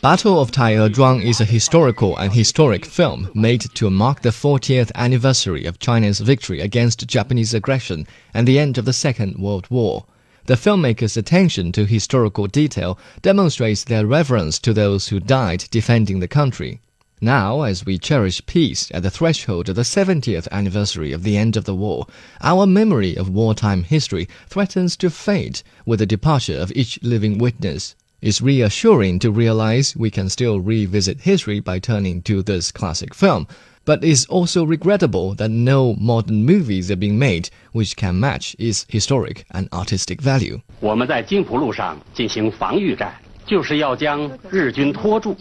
Battle of Taierzhuang is a historical and historic film made to mark the 40th anniversary of China's victory against Japanese aggression and the end of the Second World War. The filmmaker's attention to historical detail demonstrates their reverence to those who died defending the country. Now, as we cherish peace at the threshold of the 70th anniversary of the end of the war, our memory of wartime history threatens to fade with the departure of each living witness. It's reassuring to realize we can still revisit history by turning to this classic film, but it's also regrettable that no modern movies are being made which can match its historic and artistic value. 我们在津浦路上进行防御战。就是要将日军拖住，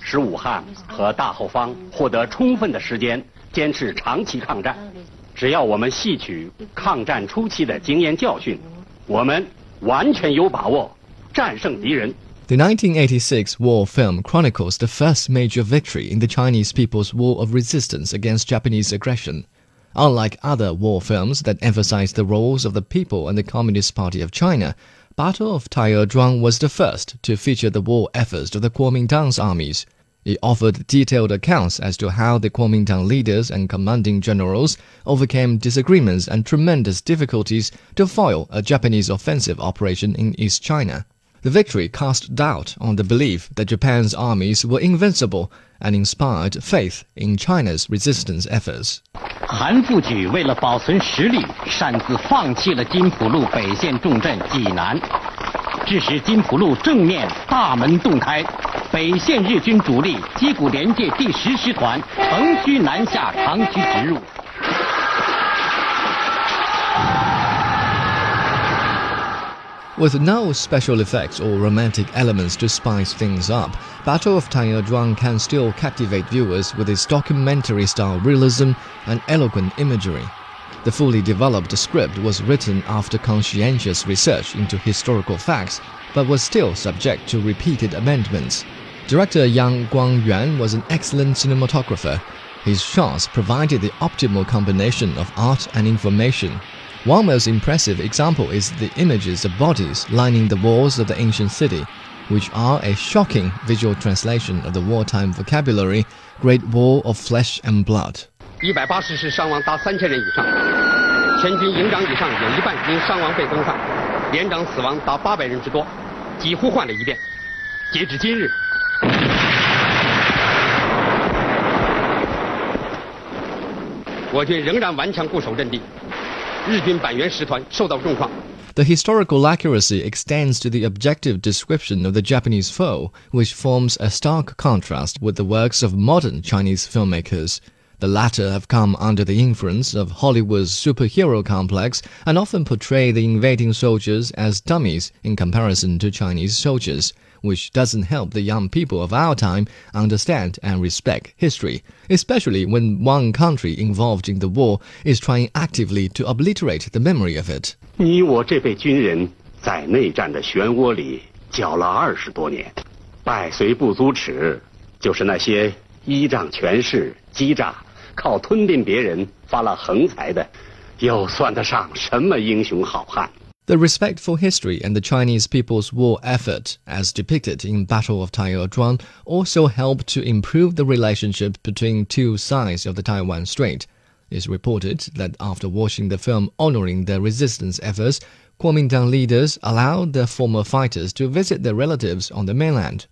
使武汉和大后方获得充分的时间坚持长期抗战。只要我们吸取抗战初期的经验教训，我们完全有把握 the 1986 war film chronicles the first major victory in the Chinese People's War of Resistance against Japanese aggression. Unlike other war films that emphasize the roles of the people and the Communist Party of China, Battle of Taierzhuang was the first to feature the war efforts of the Kuomintang's armies. It offered detailed accounts as to how the Kuomintang leaders and commanding generals overcame disagreements and tremendous difficulties to foil a Japanese offensive operation in East China. The victory cast doubt on the belief that Japan's armies were invincible and inspired faith in China's resistance efforts. 韩复榘为了保存实力，擅自放弃了金浦路北线重镇济南，致使金浦路正面大门洞开，北线日军主力击鼓连界第十师团乘虚南下，长驱直入。With no special effects or romantic elements to spice things up, Battle of Taierzhuang can still captivate viewers with its documentary-style realism and eloquent imagery. The fully developed script was written after conscientious research into historical facts, but was still subject to repeated amendments. Director Yang Guangyuan was an excellent cinematographer. His shots provided the optimal combination of art and information. One most impressive example is the images of bodies lining the walls of the ancient city, which are a shocking visual translation of the wartime vocabulary Great War of Flesh and Blood. 一百八十师伤亡达三千人以上，全军营长以上有一半因伤亡被攻犯，连长死亡达八百人之多，几乎换了一遍。截至今日，我军仍然顽强固守阵地。 the historical accuracy extends to the objective description of the Japanese foe, which forms a stark contrast with the works of modern Chinese filmmakers. The latter have come under the influence of Hollywood's superhero complex and often portray the invading soldiers as dummies in comparison to Chinese soldiers which doesn't help the young people of our time understand and respect history, especially when one country involved in the war is trying actively to obliterate the memory of it. 你我这辈军人在内战的漩涡里搅了二十多年，败虽不足耻，就是那些 依仗权势、欺诈，靠吞并别人发了横财的，又算得上什么英雄好汉？The respect for history and the Chinese people's war effort, as depicted in Battle of Taierzhuang, also helped to improve the relationship between two sides of the Taiwan Strait. It's reported that after watching the film honoring the resistance efforts, Kuomintang leaders allowed their former fighters to visit their relatives on the mainland.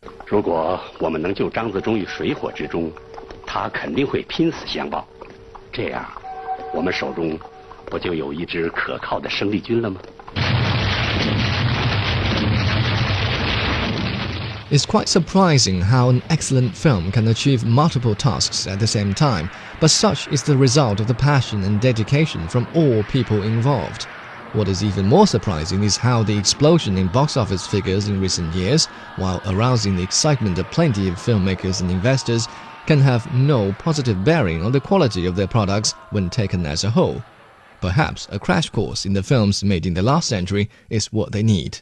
It's quite surprising how an excellent film can achieve multiple tasks at the same time, but such is the result of the passion and dedication from all people involved. What is even more surprising is how the explosion in box office figures in recent years, while arousing the excitement of plenty of filmmakers and investors, can have no positive bearing on the quality of their products when taken as a whole. Perhaps a crash course in the films made in the last century is what they need.